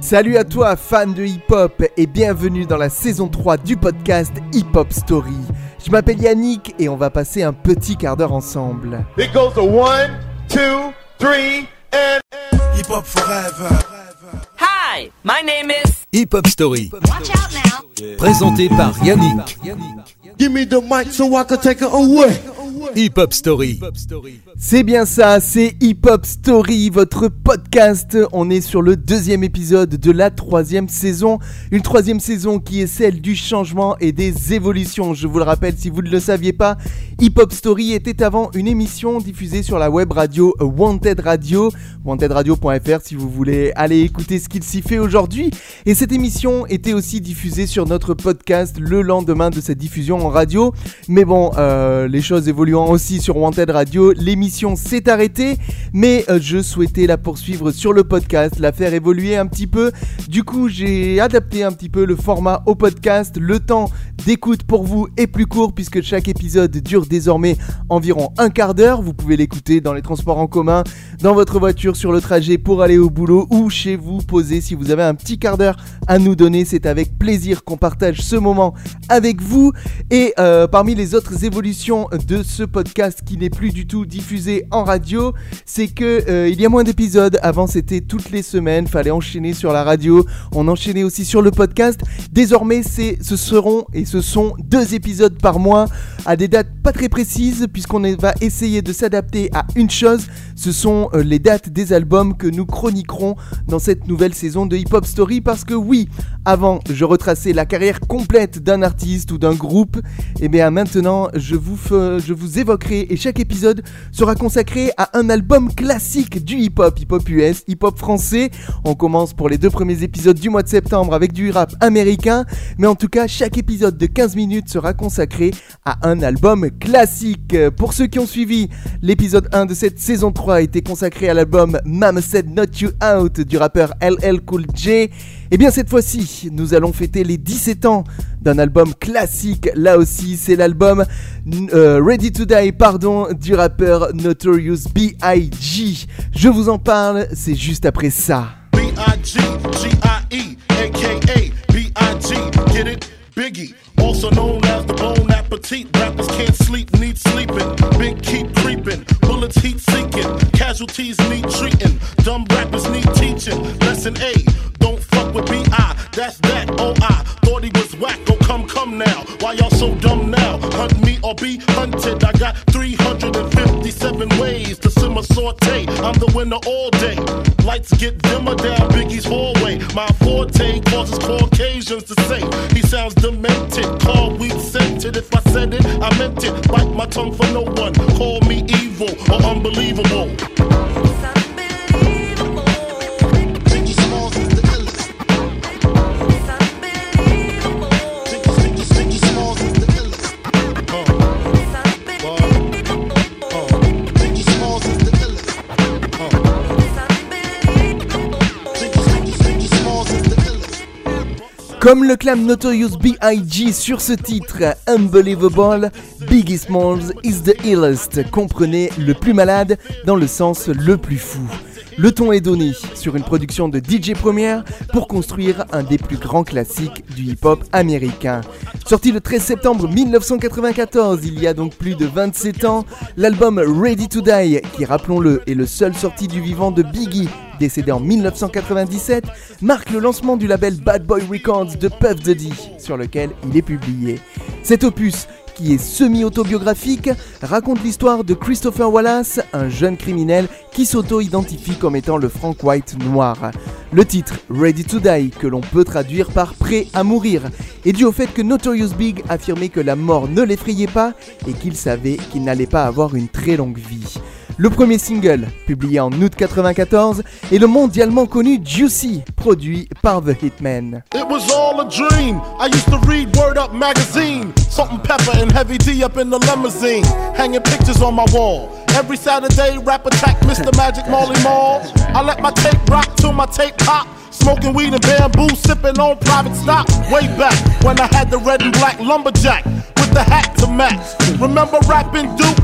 Salut à toi, fan de hip-hop, et bienvenue dans la saison 3 du podcast Hip Hop Story. Je m'appelle Yannick et on va passer un petit quart d'heure ensemble. It goes to one, two, three, and Hip Hop Forever. Hi, my name is. Hip Hop Story, Watch out now. présenté par Yannick. Give me the mic so I can take it away. Hip Hop Story. C'est bien ça, c'est Hip Hop Story, votre podcast. On est sur le deuxième épisode de la troisième saison. Une troisième saison qui est celle du changement et des évolutions. Je vous le rappelle, si vous ne le saviez pas, Hip Hop Story était avant une émission diffusée sur la web radio Wanted Radio, wantedradio.fr si vous voulez aller écouter ce qu'il s'y fait aujourd'hui. Et cette émission était aussi diffusée sur notre podcast le lendemain de cette diffusion en radio. Mais bon, euh, les choses aussi sur Wanted Radio, l'émission s'est arrêtée, mais euh, je souhaitais la poursuivre sur le podcast, la faire évoluer un petit peu. Du coup, j'ai adapté un petit peu le format au podcast. Le temps d'écoute pour vous est plus court puisque chaque épisode dure désormais environ un quart d'heure. Vous pouvez l'écouter dans les transports en commun, dans votre voiture, sur le trajet pour aller au boulot ou chez vous posé. Si vous avez un petit quart d'heure à nous donner, c'est avec plaisir qu'on partage ce moment avec vous. Et euh, parmi les autres évolutions de ce podcast qui n'est plus du tout diffusé en radio, c'est que euh, il y a moins d'épisodes. Avant, c'était toutes les semaines, fallait enchaîner sur la radio. On enchaînait aussi sur le podcast. Désormais, c'est, ce seront et ce sont deux épisodes par mois à des dates pas très précises puisqu'on va essayer de s'adapter à une chose. Ce sont euh, les dates des albums que nous chroniquerons dans cette nouvelle saison de Hip Hop Story parce que oui, avant, je retraçais la carrière complète d'un artiste ou d'un groupe. Et bien maintenant, je vous, je vous évoquerai et chaque épisode sera consacré à un album classique du hip-hop, hip-hop US, hip-hop français. On commence pour les deux premiers épisodes du mois de septembre avec du rap américain. Mais en tout cas, chaque épisode de 15 minutes sera consacré à un album classique. Pour ceux qui ont suivi, l'épisode 1 de cette saison 3 a été consacré à l'album Mama Said Not You Out du rappeur LL Cool J. Et bien cette fois-ci, nous allons fêter les 17 ans d'un album classique. Là aussi, c'est l'album euh, Ready to Die, pardon, du rappeur Notorious B.I.G. Je vous en parle, c'est juste après ça. B-I-G, G-I-E, aka B-I-G, get it? Biggie, also known as the Bone Appetit. Rappers can't sleep, need sleeping. Big keep creeping, bullets heat seeking. Casualties need treating. Dumb rappers need teaching. Lesson A, with B.I. That's that, oh I thought he was whack. Oh come, come now. Why y'all so dumb now? Hunt me or be hunted. I got 357 ways to simmer saute. I'm the winner all day. Lights get dimmer down Biggie's hallway. My forte causes Caucasians to say he sounds demented. Call weak scented. If I said it, I meant it. Bite my tongue for no one. Call me evil or unbelievable. Comme le clame Notorious B.I.G. sur ce titre, Unbelievable, Biggie Smalls is the illest. Comprenez le plus malade dans le sens le plus fou. Le ton est donné sur une production de DJ Première pour construire un des plus grands classiques du hip-hop américain. Sorti le 13 septembre 1994, il y a donc plus de 27 ans, l'album Ready to Die, qui rappelons-le est le seul sorti du vivant de Biggie, décédé en 1997, marque le lancement du label Bad Boy Records de Puff Daddy, sur lequel il est publié. Cet opus, qui est semi-autobiographique, raconte l'histoire de Christopher Wallace, un jeune criminel qui s'auto-identifie comme étant le Frank White noir. Le titre Ready to Die, que l'on peut traduire par Prêt à mourir, est dû au fait que Notorious Big affirmait que la mort ne l'effrayait pas et qu'il savait qu'il n'allait pas avoir une très longue vie. Le premier single, publié en août 94, est le mondialement connu Juicy, produit par The Hitman. It was all a dream. I used to read Word Up magazine. Salt and pepper and heavy D up in the limousine. Hanging pictures on my wall. Every Saturday, rap attack Mr. Magic Molly Mall. I let my tape rock till my tape pop. Smoking weed and bamboo, sipping on private stock. Way back when I had the red and black lumberjack with the hat to match. Remember rapping Duke?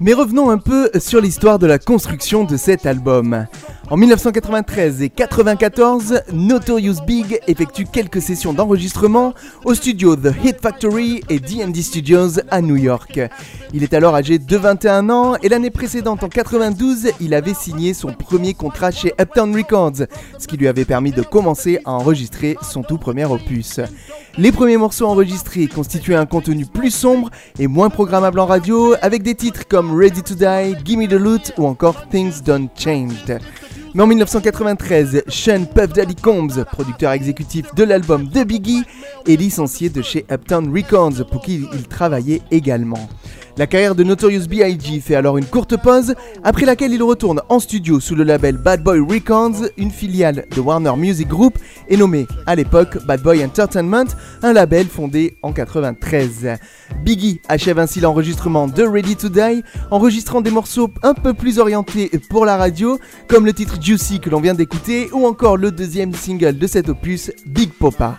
Mais revenons un peu sur l'histoire de la construction de cet album. En 1993 et 94, Notorious Big effectue quelques sessions d'enregistrement au studio The Hit Factory et D&D Studios à New York. Il est alors âgé de 21 ans et l'année précédente, en 92, il avait signé son premier contrat chez Uptown Records, ce qui lui avait permis de commencer à enregistrer son tout premier opus. Les premiers morceaux enregistrés constituaient un contenu plus sombre et moins programmable en radio, avec des titres comme Ready to Die, Gimme the Loot ou encore Things Don't Changed. Mais en 1993, Sean Puff Daddy Combs, producteur exécutif de l'album de Biggie, est licencié de chez Uptown Records pour qui il travaillait également. La carrière de Notorious B.I.G. fait alors une courte pause, après laquelle il retourne en studio sous le label Bad Boy Records, une filiale de Warner Music Group, et nommé à l'époque Bad Boy Entertainment, un label fondé en 93. Biggie achève ainsi l'enregistrement de Ready to Die, enregistrant des morceaux un peu plus orientés pour la radio, comme le titre Juicy que l'on vient d'écouter, ou encore le deuxième single de cet opus, Big Popa.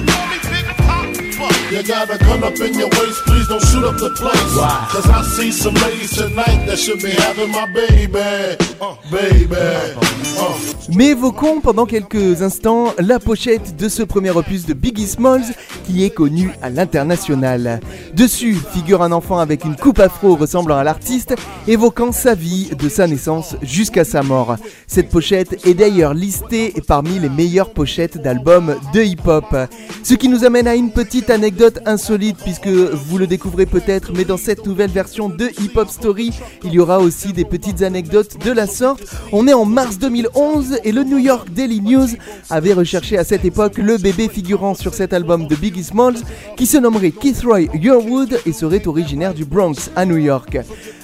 You got a gun up in your waist, please don't shoot up the place. Cause I see some ladies tonight that should be having my baby. Uh, baby. Uh. Mais évoquons pendant quelques instants la pochette de ce premier opus de Biggie Smalls qui est connu à l'international. Dessus figure un enfant avec une coupe afro ressemblant à l'artiste, évoquant sa vie de sa naissance jusqu'à sa mort. Cette pochette est d'ailleurs listée parmi les meilleures pochettes d'albums de hip-hop. Ce qui nous amène à une petite anecdote insolite puisque vous le découvrez peut-être, mais dans cette nouvelle version de Hip Hop Story, il y aura aussi des petites anecdotes de la sorte. On est en mars 2011 et le New York Daily News avait recherché à cette époque le bébé figurant sur cet album de Biggie Smalls qui se nommerait Keith Roy Yearwood et serait originaire du Bronx à New York.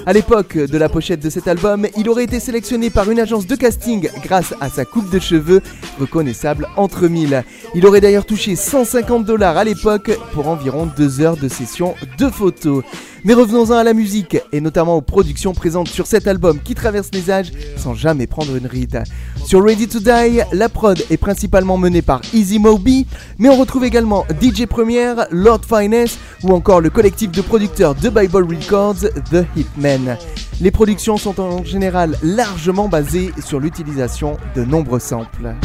À l'époque de la pochette de cet album, il aurait été sélectionné par une agence de casting grâce à sa coupe de cheveux reconnaissable entre mille. Il aurait d'ailleurs touché 150 dollars à l'époque pour environ deux heures de session de photos. Mais revenons-en à la musique et notamment aux productions présentes sur cet album qui traverse les âges sans jamais prendre une ride. Sur Ready to Die, la prod est principalement menée par Easy Moby, mais on retrouve également DJ Premiere, Lord Finesse ou encore le collectif de producteurs de Bible Records, The Hitmen. Les productions sont en général largement basées sur l'utilisation de nombreux samples.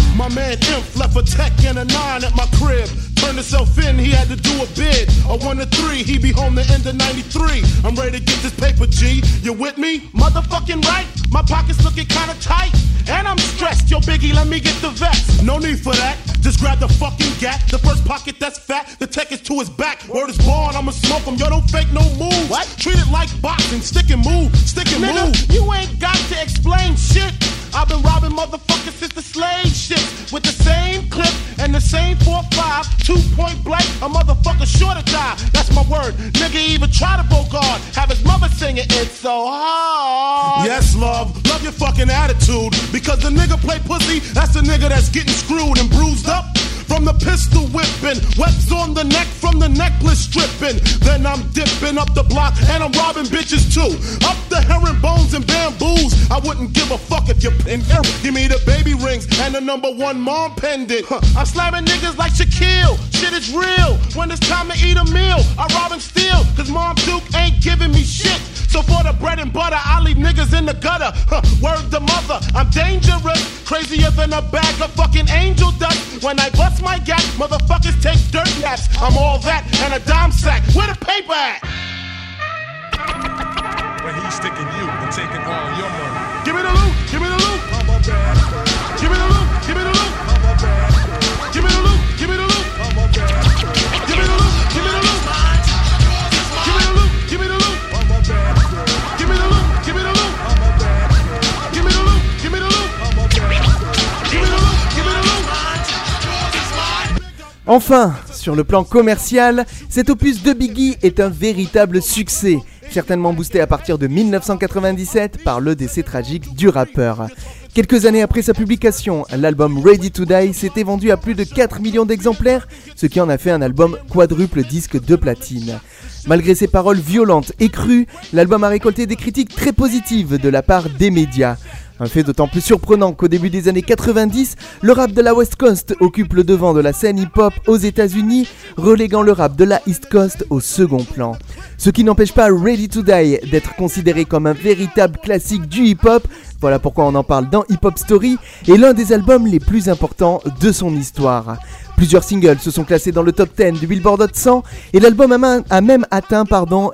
Turned himself in, he had to do a bid. A one to three, he be home the end of 93. I'm ready to get this paper, G. You with me? Motherfucking right. My pockets looking kinda tight. And I'm stressed. Yo, Biggie, let me get the vest. No need for that. Just grab the fucking gat, The first pocket that's fat. The tech is to his back. Word is born, I'ma smoke him. Yo, don't fake no moves. What? Treat it like boxing. Stick and move. Stick and Nigga, move. you ain't got to explain shit. I've been robbing motherfuckers since the slave shit. With the same clip same 4-5, two point blank, a motherfucker sure to die. That's my word. Nigga even try to bogart. Have his mother singing It's so hard. Yes, love, love your fucking attitude. Because the nigga play pussy, that's the nigga that's getting screwed and bruised up. From the pistol whipping, webs on the neck from the necklace stripping. Then I'm dipping up the block and I'm robbing bitches too. Up the herringbones and bamboos. I wouldn't give a fuck if you're in error. Give me the baby rings and the number one mom pendant. Huh. I'm slamming niggas like Shaquille. Shit is real. When it's time to eat a meal, I rob and steal. Cause Mom Duke ain't giving me shit. So for the bread and butter, niggas in the gutter. Huh, word the mother, I'm dangerous. Crazier than a bag of fucking angel dust. When I bust my gap, motherfuckers take dirt naps. I'm all that and a dime sack. Where the paper at? But he's sticking you and taking all your money. Give me the loot, give me the loot. Give me the loot, Enfin, sur le plan commercial, cet opus de Biggie est un véritable succès, certainement boosté à partir de 1997 par le décès tragique du rappeur. Quelques années après sa publication, l'album Ready to Die s'était vendu à plus de 4 millions d'exemplaires, ce qui en a fait un album quadruple disque de platine. Malgré ses paroles violentes et crues, l'album a récolté des critiques très positives de la part des médias. Un fait d'autant plus surprenant qu'au début des années 90, le rap de la West Coast occupe le devant de la scène hip-hop aux États-Unis, reléguant le rap de la East Coast au second plan. Ce qui n'empêche pas Ready to Die d'être considéré comme un véritable classique du hip-hop, voilà pourquoi on en parle dans Hip Hop Story, et l'un des albums les plus importants de son histoire. Plusieurs singles se sont classés dans le top 10 du Billboard Hot 100 et l'album a, même atteint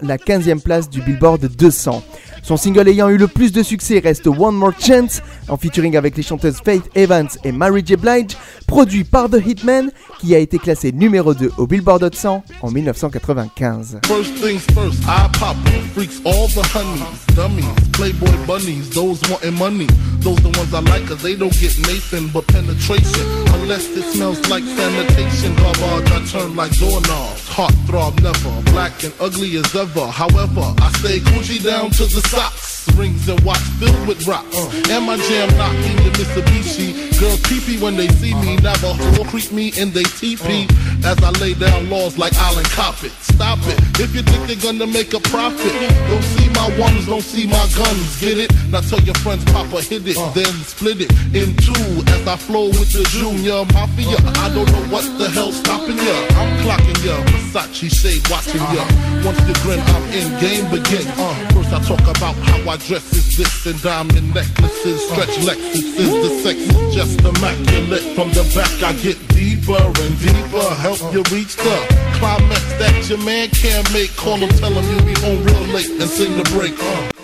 la 15e place du Billboard 200. Son single ayant eu le plus de succès reste One More Chance, en featuring avec les chanteuses Faith Evans et Mary J. Blige, produit par The Hitman, qui a été classé numéro 2 au Billboard Hot 100 en 1995. First things first, I pop freaks all the honeys, dummies, playboy bunnies, those wanting money. Those the ones I like cause they don't get Nathan but penetration. Unless it smells like sanitation, garbage I turn like doorknobs. Heart throb never, black and ugly as ever. However, I stay Gucci down to the socks. Rings and watch filled with rocks. Uh. And my jam knocking the Mitsubishi. Girls teepee when they see me. Uh-huh. Never will creep me and they teepee. Uh. As I lay down laws like Island Coppet. Stop it. If you think they're gonna make a profit, don't see my ones, don't see my guns. Get it? Now tell your friends, Papa hit it, uh. then split it in two. As I flow with the Junior Mafia. I don't know what the hell's stopping ya. Versace shade watching ya. Once you grin, I'm in game begin. Uh, first I talk about how I dress is this and diamond necklaces, stretch Lexuses. The sex is just immaculate. From the back I get deeper and deeper. Help you reach the climax that your man can't make. Call him, tell him you'll be home real late and sing the break. Uh.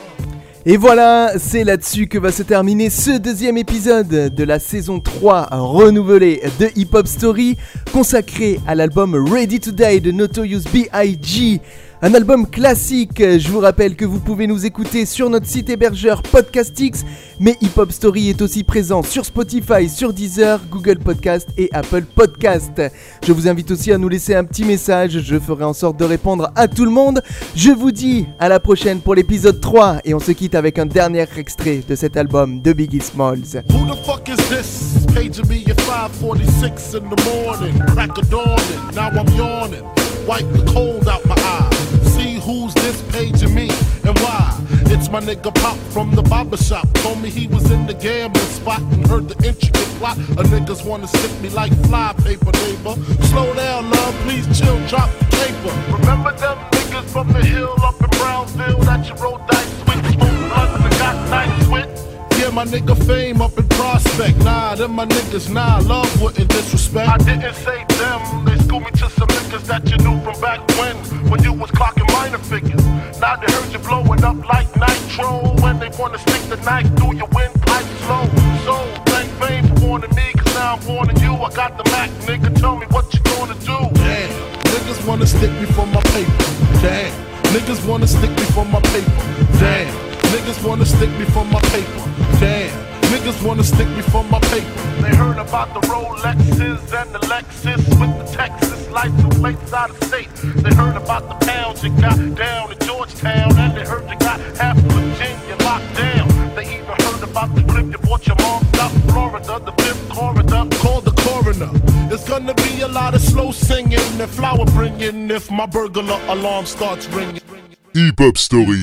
Et voilà, c'est là-dessus que va se terminer ce deuxième épisode de la saison 3 renouvelée de Hip Hop Story, consacré à l'album Ready to Die de Notorious B.I.G. Un album classique, je vous rappelle que vous pouvez nous écouter sur notre site hébergeur Podcastix, mais Hip Hop Story est aussi présent sur Spotify, sur Deezer, Google Podcast et Apple Podcast. Je vous invite aussi à nous laisser un petit message, je ferai en sorte de répondre à tout le monde. Je vous dis à la prochaine pour l'épisode 3 et on se quitte avec un dernier extrait de cet album de Biggie Smalls. Who the fuck is this? Paging me at 546 in the morning. Crack of dawning. Now I'm yawning. Wipe the cold out my eyes. Who's this paging me and why. It's my nigga Pop from the barber shop. Told me he was in the gambling spot and heard the intricate plot. A niggas wanna stick me like fly paper, neighbor. Slow down, love, please chill, drop the paper. Remember them niggas from the hill up in Brownsville that you rolled dice with? Smooth got nice with? Yeah, my nigga fame up in prospect. Nah, them my niggas, nah, love wouldn't disrespect. I didn't say them, they schooled me to some niggas that you knew from back when, when you was clocking minor figures. Now they heard you blowing up like nitro, when they wanna stick the knife through your windpipe slow. So, thank fame for warning me, cause now I'm warning you. I got the Mac, nigga, tell me what you gonna do. Damn, niggas wanna stick me for my paper. Damn, niggas wanna stick me for my paper. Damn. Niggas wanna stick me for my paper. Damn. Niggas wanna stick me for my paper. They heard about the Rolexes and the Lexus with the Texas license plates out of state. They heard about the pounds you got down in Georgetown, and they heard you got half Virginia locked down. They even heard about the clip you bought your mom out in Florida, the fifth corridor. Call the coroner. It's gonna be a lot of slow singing and flower bringing if my burglar alarm starts ringing. Hip Hop Story.